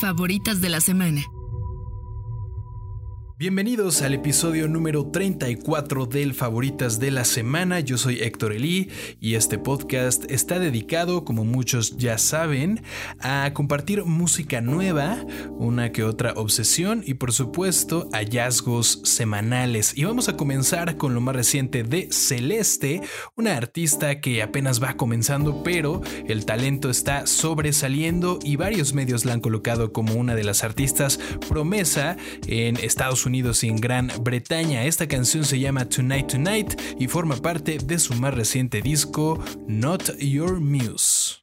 Favoritas de la semana. Bienvenidos al episodio número 34 del Favoritas de la Semana. Yo soy Héctor Elí y este podcast está dedicado, como muchos ya saben, a compartir música nueva, una que otra obsesión y por supuesto hallazgos semanales. Y vamos a comenzar con lo más reciente de Celeste, una artista que apenas va comenzando, pero el talento está sobresaliendo y varios medios la han colocado como una de las artistas promesa en Estados Unidos y en Gran Bretaña. Esta canción se llama Tonight Tonight y forma parte de su más reciente disco Not Your Muse.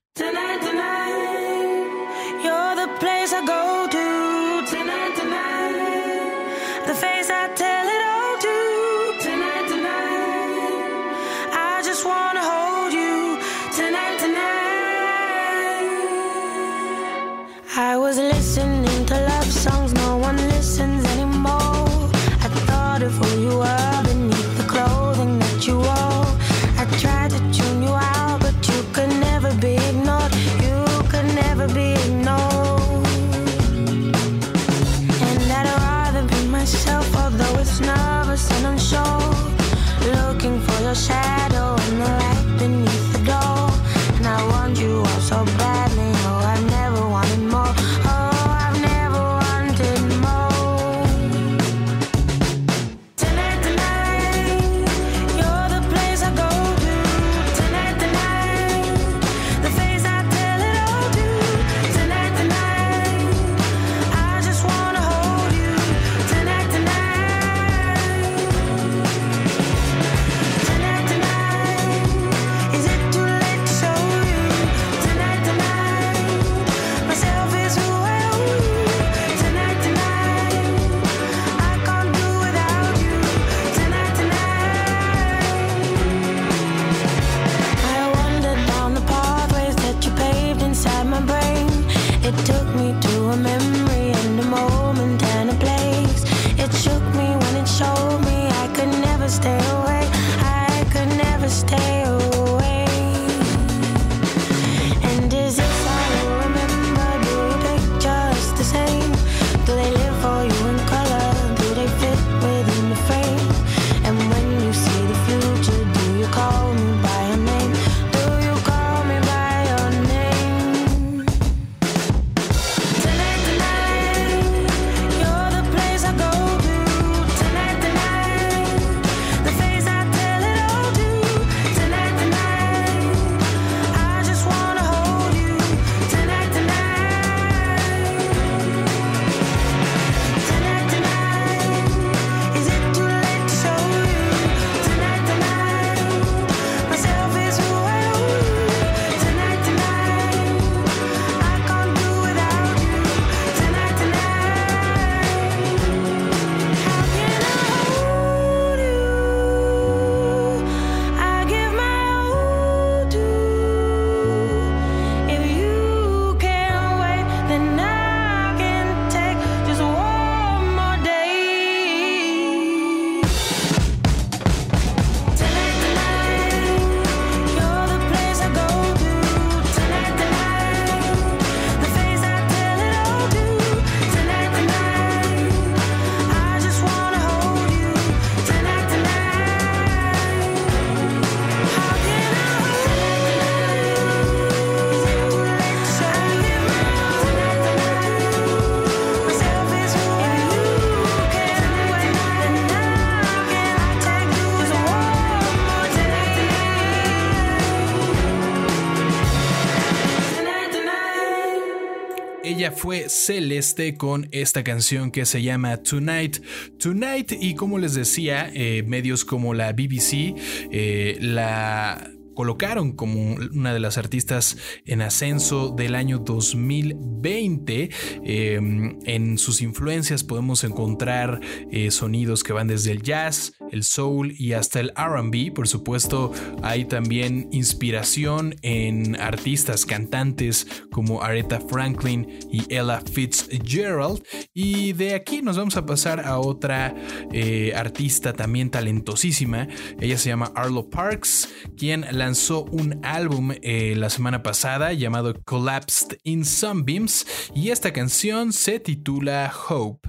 Celeste con esta canción que se llama Tonight. Tonight y como les decía, eh, medios como la BBC eh, la colocaron como una de las artistas en ascenso del año 2020. Em, en sus influencias podemos encontrar eh, sonidos que van desde el jazz, el soul y hasta el RB. Por supuesto, hay también inspiración en artistas, cantantes como Aretha Franklin y Ella Fitzgerald. Y de aquí nos vamos a pasar a otra eh, artista también talentosísima. Ella se llama Arlo Parks, quien la lanzó un álbum eh, la semana pasada llamado Collapsed in Sunbeams y esta canción se titula Hope.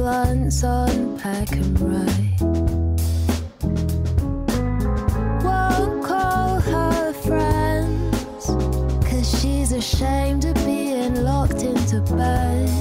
Blunts on pack and ride. Won't call her friends, cause she's ashamed of being locked into bed.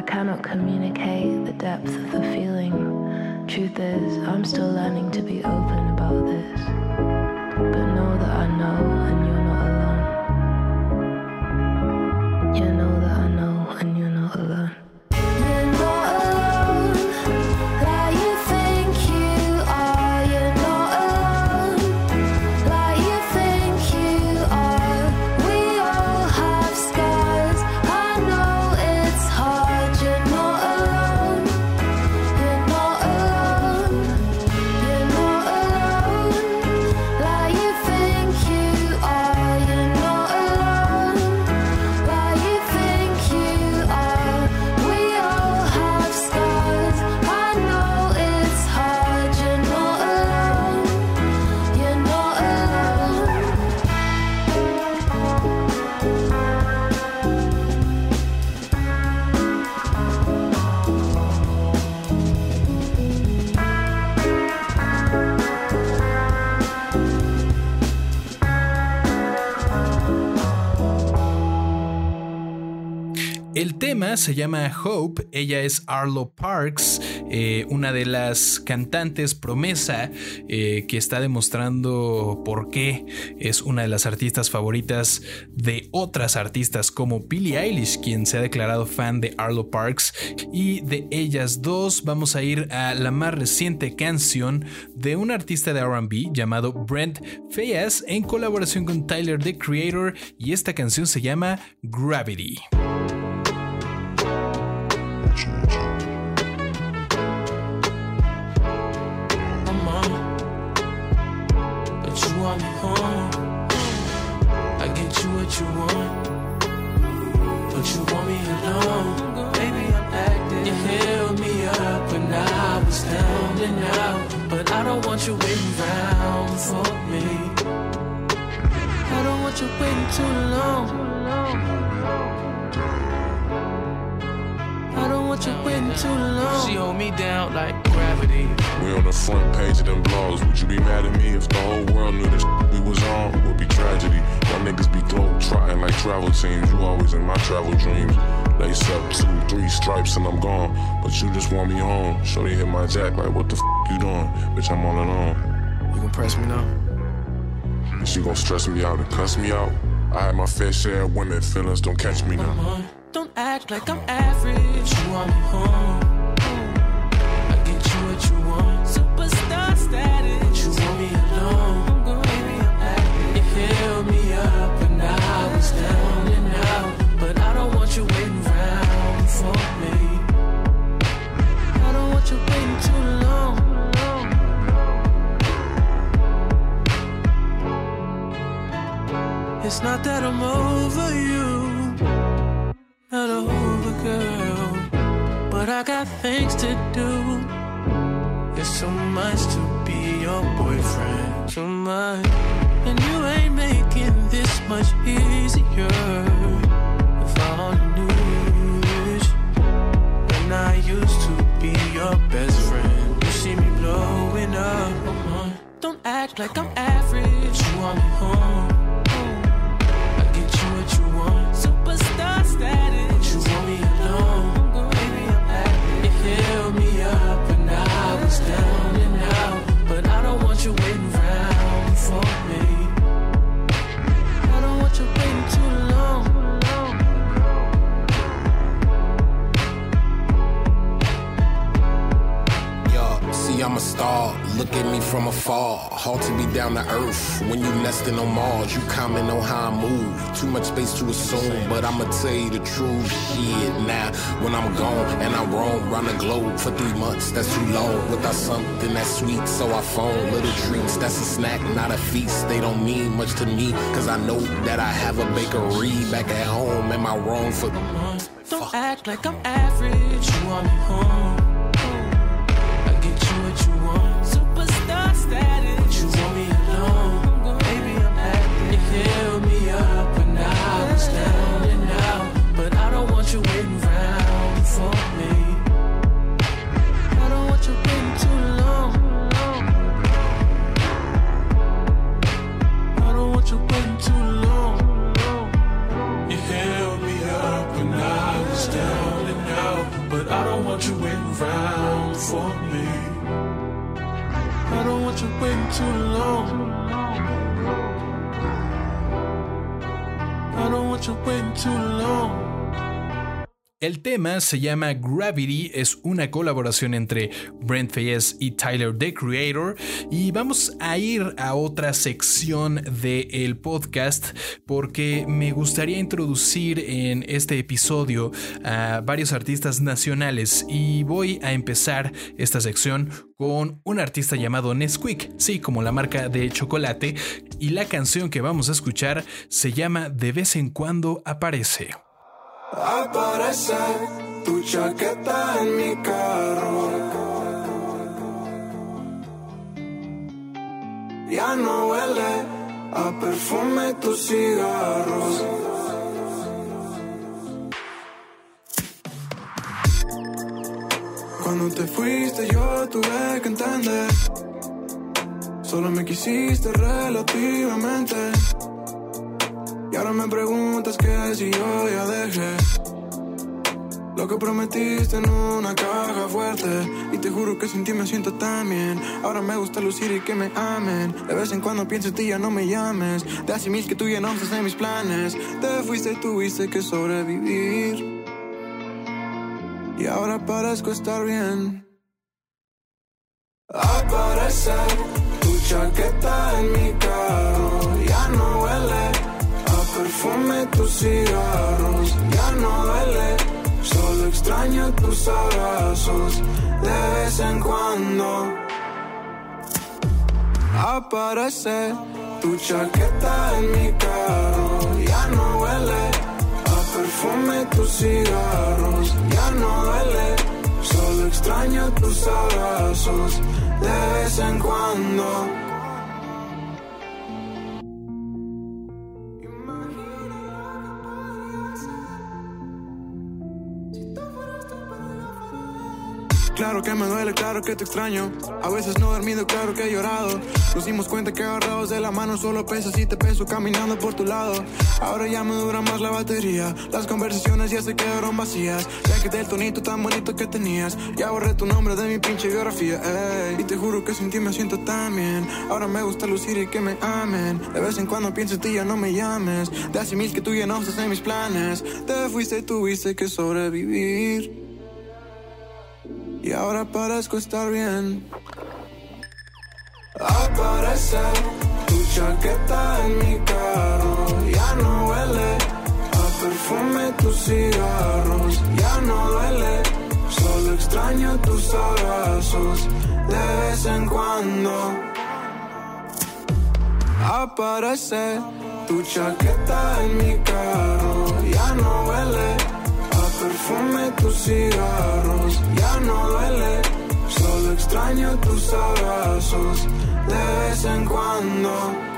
I cannot communicate the depth of the feeling. Truth is, I'm still learning to be open about this. But know that I know and se llama Hope, ella es Arlo Parks, eh, una de las cantantes promesa eh, que está demostrando por qué es una de las artistas favoritas de otras artistas como Billie Eilish, quien se ha declarado fan de Arlo Parks. Y de ellas dos vamos a ir a la más reciente canción de un artista de RB llamado Brent Fayas en colaboración con Tyler the Creator y esta canción se llama Gravity. Down out. But I don't want you waiting around for me. I don't want you waiting too long. I don't want you waiting too long. She hold me down like gravity. We on the front page of them blogs. Would you be mad at me if the whole world knew this we was on? Would be tragedy. My niggas be globe trotting like travel teams. You always in my travel dreams. Lace up two, three stripes and I'm gone. But you just want me home. Shorty hit my jack like, what the f you doing? Bitch, I'm all alone. You gon' press me now? And she gon' stress me out and cuss me out. I had my fair share of women, feelings don't catch me now. Don't act like I'm average. You want me home. It's not that I'm over you, not over girl, but I got things to do. It's so much to be your boyfriend, too much, and you ain't making this much easier. If I only knew when I used to be your best friend, you see me blowing up. Don't act like I'm average. You want me home. Look at me from afar. Hard to be down to earth. When you nesting on Mars, you comment on how I move. Too much space to assume, but I'ma tell you the truth. Shit, now when I'm gone and I roam round the globe for three months, that's too long. Without something that's sweet, so I phone little treats. That's a snack, not a feast. They don't mean much to me, cause I know that I have a bakery back at home. Am I wrong for Don't act like I'm average. You want me home. Status. Se llama Gravity, es una colaboración entre Brent Fayez y Tyler the Creator. Y vamos a ir a otra sección del podcast porque me gustaría introducir en este episodio a varios artistas nacionales. Y voy a empezar esta sección con un artista llamado Nesquik, sí, como la marca de chocolate, y la canción que vamos a escuchar se llama De vez en cuando aparece. Aparece tu chaqueta en mi carro. Ya no huele a perfume tus cigarros. Cuando te fuiste yo tuve que entender. Solo me quisiste relativamente. Ahora me preguntas qué si yo ya dejé. Lo que prometiste en una caja fuerte. Y te juro que sin ti me siento tan bien. Ahora me gusta lucir y que me amen. De vez en cuando pienso en ti ya no me llames. Hace mil que tú ya no estás en mis planes. Te fuiste y tuviste que sobrevivir. Y ahora parezco estar bien. Aparece tu chaqueta en mi carro. Ya no perfume tus cigarros ya no duele, solo extraño tus abrazos de vez en cuando. Aparece tu chaqueta en mi carro, ya no huele a perfume tus cigarros, ya no duele, extraño tus abrazos de vez en cuando. Claro que me duele, claro que te extraño. A veces no he dormido, claro que he llorado. Nos dimos cuenta que agarrados de la mano solo pesas y te peso caminando por tu lado. Ahora ya me dura más la batería. Las conversaciones ya se quedaron vacías. Ya que del tonito tan bonito que tenías. Ya borré tu nombre de mi pinche biografía. ey. Y te juro que sin ti me siento tan bien. Ahora me gusta lucir y que me amen. De vez en cuando pienso en ti, ya no me llames. De hace mil que tú ya no estás en mis planes. Te fuiste y tuviste que sobrevivir. Y ahora parezco estar bien. Aparece tu chaqueta en mi carro. Ya no huele a perfume tus cigarros. Ya no duele. Solo extraño tus abrazos de vez en cuando. Aparece tu chaqueta en mi carro. Ya no huele perfume tus cigarros. Ya no duele. Solo extraño tus abrazos de vez en cuando.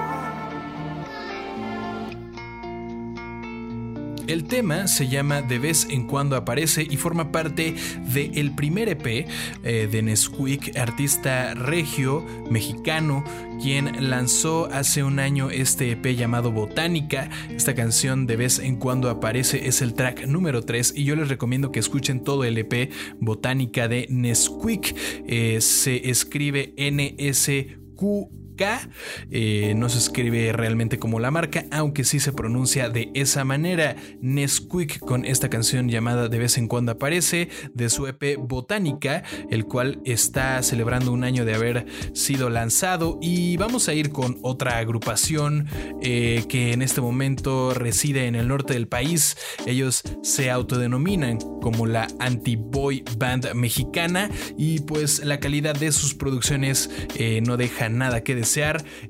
El tema se llama De vez en cuando aparece y forma parte del primer EP eh, de Nesquik, artista regio mexicano, quien lanzó hace un año este EP llamado Botánica. Esta canción De vez en cuando aparece es el track número 3 y yo les recomiendo que escuchen todo el EP Botánica de Nesquik. Eh, se escribe N-S-Q. Eh, no se escribe realmente como la marca, aunque sí se pronuncia de esa manera. Nesquik con esta canción llamada De vez en cuando aparece de su EP Botánica, el cual está celebrando un año de haber sido lanzado. Y vamos a ir con otra agrupación eh, que en este momento reside en el norte del país. Ellos se autodenominan como la anti-boy band mexicana y pues la calidad de sus producciones eh, no deja nada que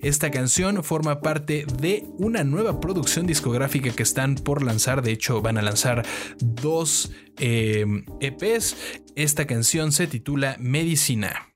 Esta canción forma parte de una nueva producción discográfica que están por lanzar. De hecho, van a lanzar dos eh, EPs. Esta canción se titula Medicina.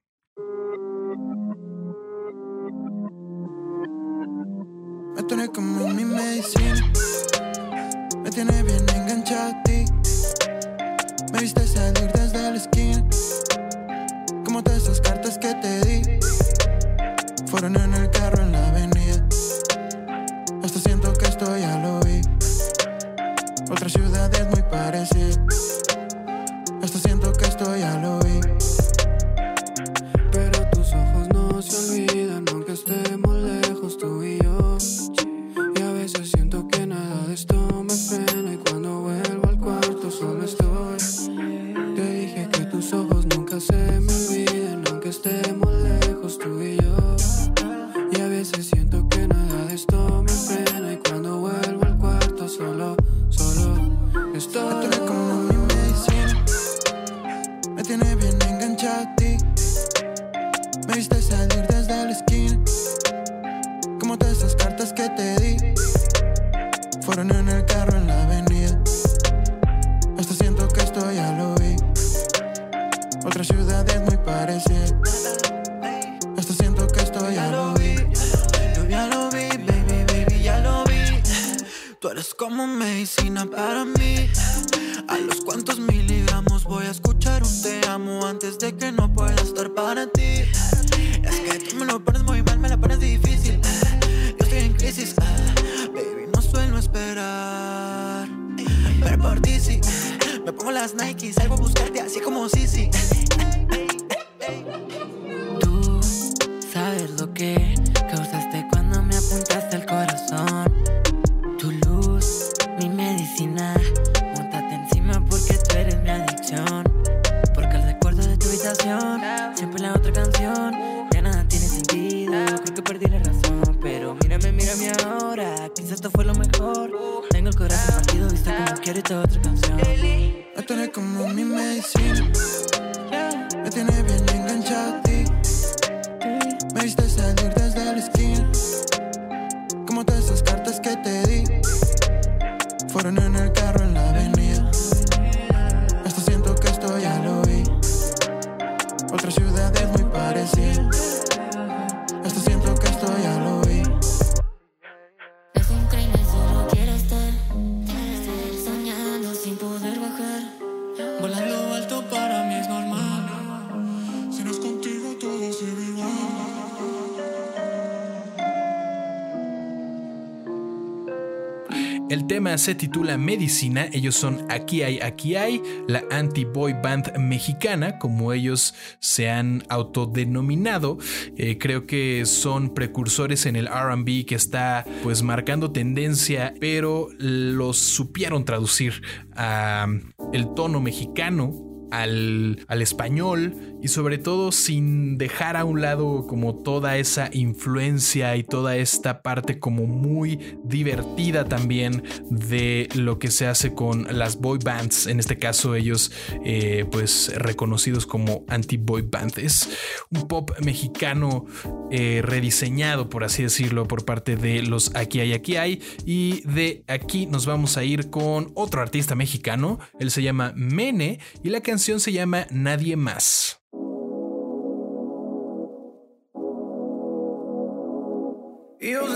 Esto fue lo mejor. Tengo el corazón partido, visto como quiero esta otra canción. Me tiene como mi medicina. Me tiene bien enganchado a ti. Me viste salir desde la esquina. Como todas esas cartas que te di. Fueron en el se titula Medicina, ellos son Aquí hay, aquí hay, la anti-boy band mexicana, como ellos se han autodenominado. Eh, creo que son precursores en el RB que está pues marcando tendencia, pero los supieron traducir a el tono mexicano al, al, español y sobre todo sin dejar a un lado como toda esa influencia y toda esta parte como muy divertida también de lo que se hace con las boy bands, en este caso ellos eh, pues reconocidos como anti-boy bands. Un pop mexicano eh, rediseñado por así decirlo por parte de los Aquí hay, aquí hay y de aquí nos vamos a ir con otro artista mexicano, él se llama Mene y la canción se llama Nadie más. Yo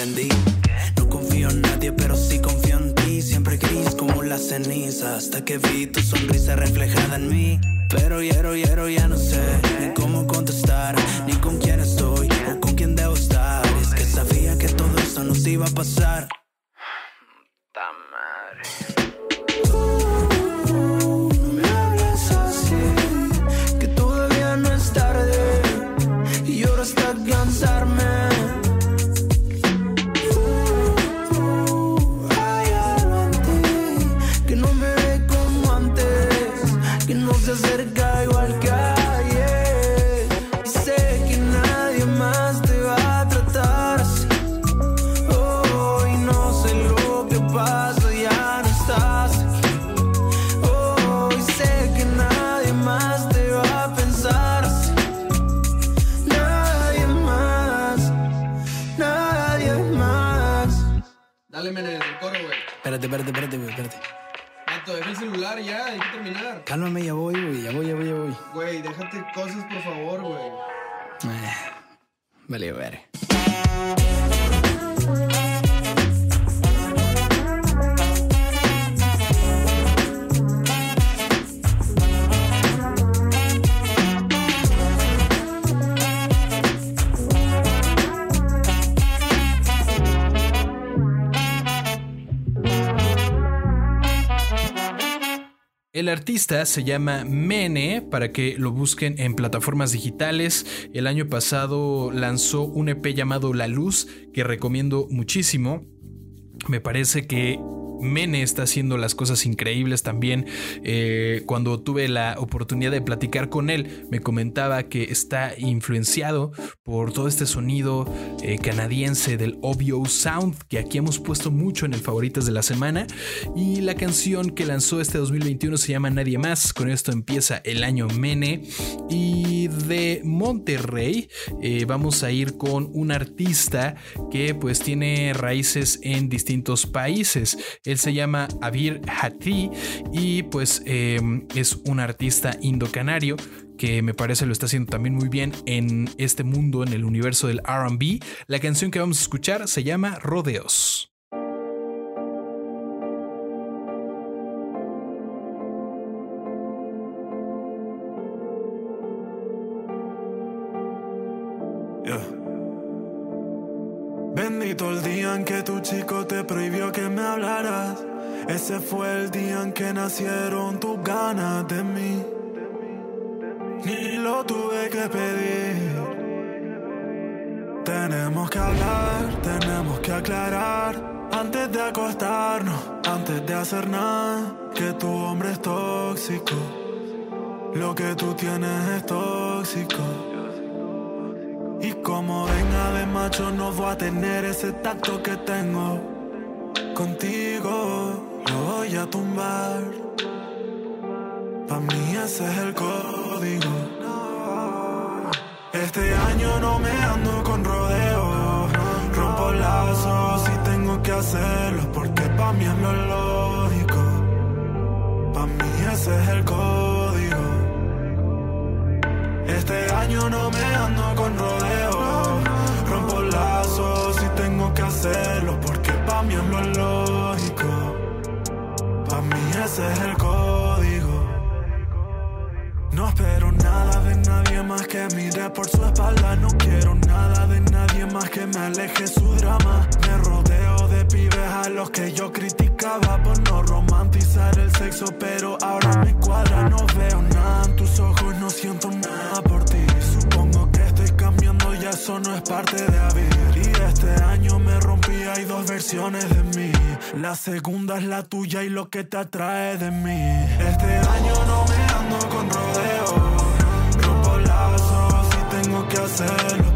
pero El artista se llama Mene para que lo busquen en plataformas digitales. El año pasado lanzó un EP llamado La Luz que recomiendo muchísimo. Me parece que Mene está haciendo las cosas increíbles también. Eh, cuando tuve la oportunidad de platicar con él, me comentaba que está influenciado por todo este sonido eh, canadiense del Obvio Sound, que aquí hemos puesto mucho en el favoritas de la semana. Y la canción que lanzó este 2021 se llama Nadie Más. Con esto empieza el año Mene. Y de Monterrey eh, vamos a ir con un artista que pues tiene raíces en distintos países. Él se llama Abir Hati y pues eh, es un artista indocanario que me parece lo está haciendo también muy bien en este mundo, en el universo del RB. La canción que vamos a escuchar se llama Rodeos. El día en que tu chico te prohibió que me hablaras. Ese fue el día en que nacieron tus ganas de mí. Ni lo tuve que pedir. Tenemos que hablar, tenemos que aclarar. Antes de acostarnos, antes de hacer nada, que tu hombre es tóxico. Lo que tú tienes es tóxico. No voy a tener ese tacto que tengo contigo. Lo voy a tumbar. Pa' mí ese es el código. Este año no me ando con rodeo. Rompo lazos y tengo que hacerlo porque pa' mí es lo lógico. Pa' mí ese es el código. Este año no me ando con rodeo. Lo lógico. Pa' mí ese es el código. No espero nada de nadie más que mire por su espalda. No quiero nada de nadie más que me aleje su drama. Me rodeo de pibes a los que yo criticaba por no romantizar el sexo, pero ahora me cuadra. No veo nada en tus ojos, no siento nada por ti. Supongo que estoy cambiando, ya eso no es parte de vivir. Y este año me rompí, hay dos versiones de mí. La segunda es la tuya y lo que te atrae de mí. Este año no me ando con rodeo. Rompo lazos y tengo que hacerlo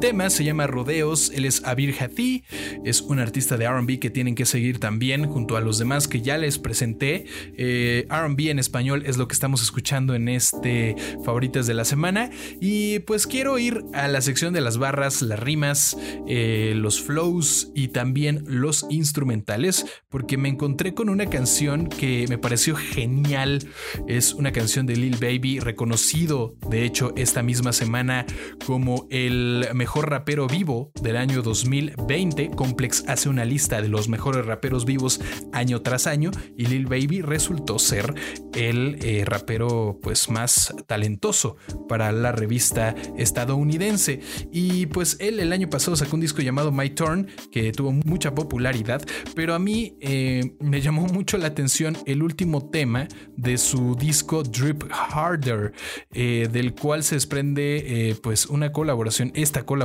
Tema se llama Rodeos, él es Abir Hathi, es un artista de RB que tienen que seguir también junto a los demás que ya les presenté. Eh, RB en español es lo que estamos escuchando en este Favoritas de la Semana. Y pues quiero ir a la sección de las barras, las rimas, eh, los flows y también los instrumentales, porque me encontré con una canción que me pareció genial. Es una canción de Lil Baby, reconocido de hecho esta misma semana como el mejor rapero vivo del año 2020. Complex hace una lista de los mejores raperos vivos año tras año y Lil Baby resultó ser el eh, rapero pues más talentoso para la revista estadounidense. Y pues él el año pasado sacó un disco llamado My Turn que tuvo mucha popularidad, pero a mí eh, me llamó mucho la atención el último tema de su disco Drip Harder, eh, del cual se desprende pues una colaboración, esta colaboración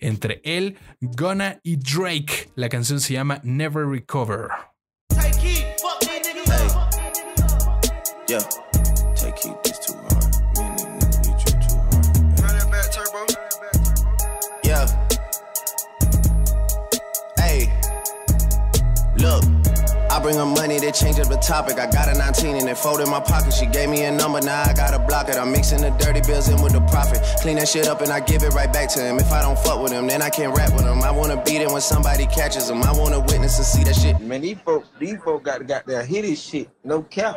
entre él, Gunna y Drake. La canción se llama Never Recover. Bring her money, they change up the topic. I got a 19 and it folded in my pocket. She gave me a number, now I gotta block it. I'm mixing the dirty bills in with the profit. Clean that shit up and I give it right back to him. If I don't fuck with him, then I can't rap with him. I wanna beat him when somebody catches him. I wanna witness and see that shit. Man, these folk, these folk got got their hit his shit. No cap.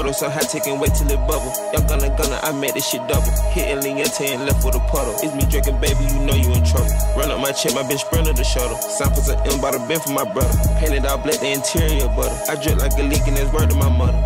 portal, so high take and wait till it bubble. Young gunner, gunner, I made this shit double. Hitting Leonte and left with a puddle. It's me drinking, baby, you know you in trouble. Run up my chip, my bitch sprinter the shuttle. Samples of M by the bin for my brother. Painted all black, the interior butter. I drip like a leak and that's word to my mother.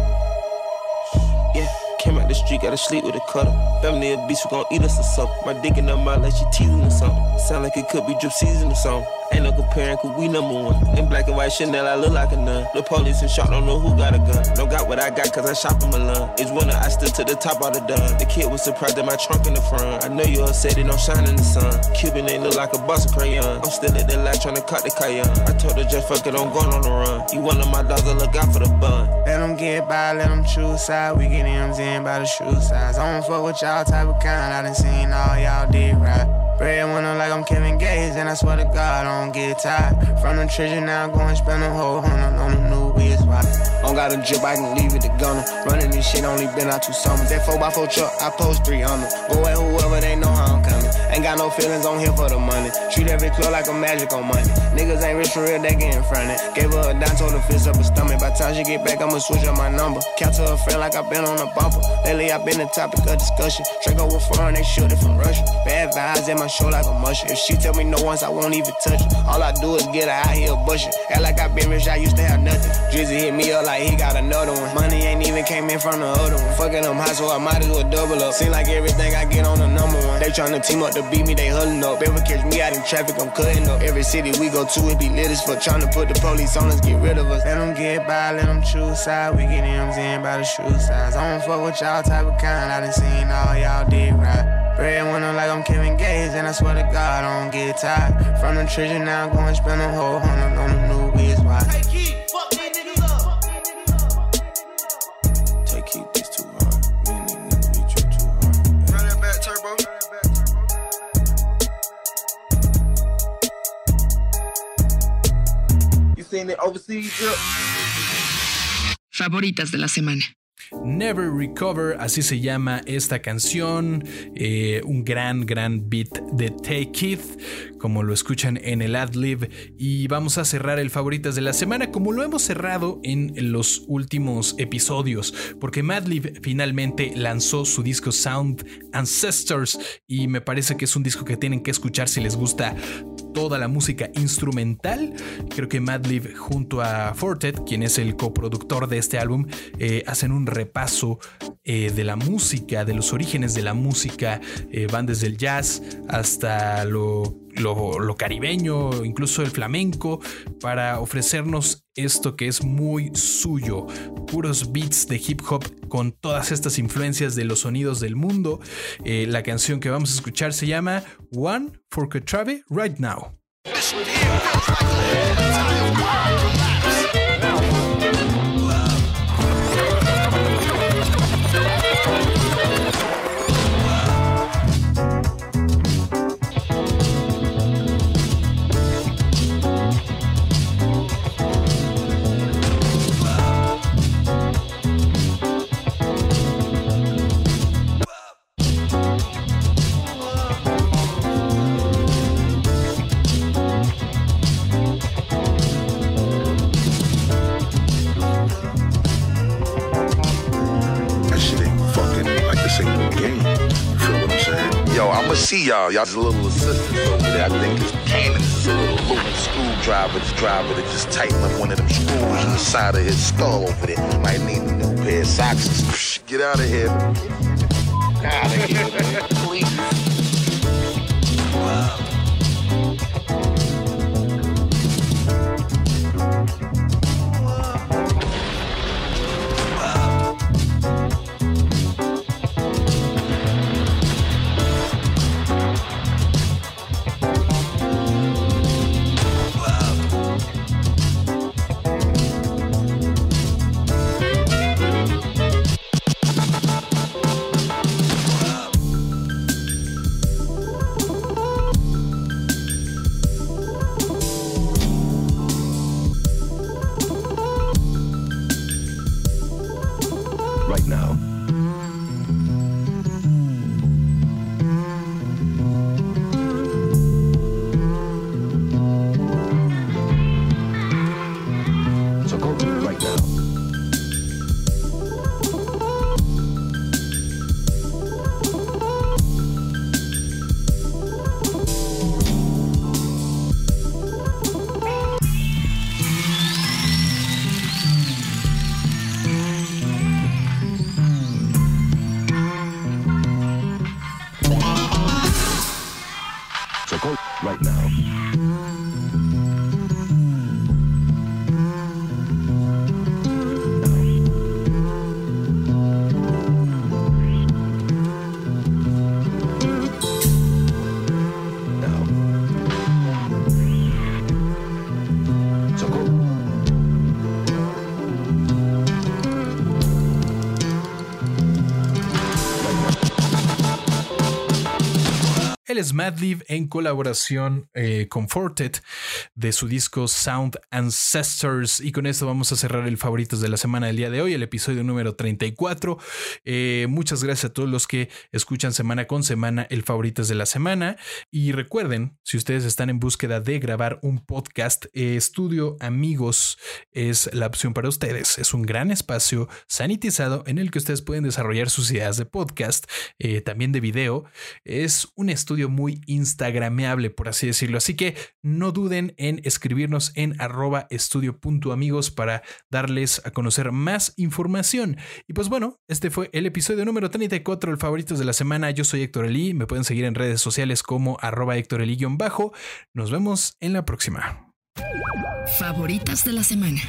Yeah. Came out the street, gotta sleep with a cutter. Family a beast, we gon' eat us or something. My dick in her mouth like she teasing or something. Sound like it could be drip season or something. Ain't no comparing, cause we number one. In black and white Chanel, I look like a nun. The police and shot, don't know who got a gun. Don't got what I got, cause I shop in Milan. It's winter, I stood to the top of the done. The kid was surprised at my trunk in the front. I know you upset, it don't shine in the sun. Cuban ain't look like a box of crayon. I'm still at the light trying to cut the cayenne. I told her just fuck it, I'm going on the run. You one of my dogs, I look out for the bun. Let them get by, let them choose side. We get M's in by the shoe size. I don't fuck with y'all type of kind. I done seen all y'all did right. Breadwinner like I'm Kevin Gates, and I swear to God, I don't get tired. From the treasure now, I go and spend a whole hundred on the new wheels. Why? Don't got a drip, I can leave it to gunner. Running this shit, only been out two summers. That 4x4 truck, I post three them. Go at whoever, they know how I'm coming. Ain't got no feelings on here for the money. Treat every club like a magic on money. Niggas ain't rich for real, they get in front of it. Gave her a dime, told her fist up her stomach. By time she get back, I'ma switch up my number. Count to her friend like i been on a bumper. Lately, I've been the topic of discussion. Draco with foreign, they shoot it from Russia. Bad vibes in my show like a mushroom. If she tell me no once, I won't even touch her. All I do is get her out here bushing. Act like I been rich, I used to have nothing. Drizzy hit me up like he got another one. Money ain't even came in from the other one. Fucking them high, so I might as well double up. Seem like everything I get on the number one. They tryna team up to beat me, they huddling up. Ever catch me out in traffic, I'm cutting up. Every city we go to, it be lit as fuck. Tryna put the police on us, get rid of us. Let them get by, let them choose side. We get M's in by the shoe size. I don't fuck with y'all type of kind. I done seen all y'all did right. Breadwinner like I'm Kevin Gates, and I swear to God, I don't get tired. From the treasure now, go and spend a whole hundred on the new biz. Why? Take keep this too hard. Me and these niggas be drip too hard. Run that back, turbo. You seen it overseas drip? Favoritas de la semana. Never Recover, así se llama esta canción, eh, un gran, gran beat de Take It, como lo escuchan en el ad-lib. Y vamos a cerrar el favoritas de la semana, como lo hemos cerrado en los últimos episodios, porque Madlib finalmente lanzó su disco Sound Ancestors, y me parece que es un disco que tienen que escuchar si les gusta toda la música instrumental. Creo que Madlib junto a Fortet, quien es el coproductor de este álbum, eh, hacen un repaso eh, de la música, de los orígenes de la música. Eh, van desde el jazz hasta lo, lo, caribeño, incluso el flamenco, para ofrecernos esto que es muy suyo. Puros beats de hip hop con todas estas influencias de los sonidos del mundo. Eh, la canción que vamos a escuchar se llama One for Katrave Right Now. Y'all. Y'all's little assistants over there. I think it's Cannon's is a little loose screwdriver. This driver to just tighten up one of them screws in the side of his skull over there. Might need a new pair of socks. Get out of here. Out of here, man. Please. Madlib en colaboración eh, con Fortet de su disco Sound Ancestors. Y con esto vamos a cerrar el favoritos de la semana del día de hoy, el episodio número 34. Eh, muchas gracias a todos los que escuchan semana con semana el favoritos de la semana. Y recuerden, si ustedes están en búsqueda de grabar un podcast, eh, Estudio Amigos es la opción para ustedes. Es un gran espacio sanitizado en el que ustedes pueden desarrollar sus ideas de podcast, eh, también de video. Es un estudio muy instagrameable, por así decirlo. Así que no duden en escribirnos en arroba estudio.amigos para darles a conocer más información. Y pues bueno, este fue el episodio número 34, el favoritos de la semana. Yo soy Héctor Elí, me pueden seguir en redes sociales como arroba Héctor Elí-bajo. Nos vemos en la próxima. Favoritas de la semana.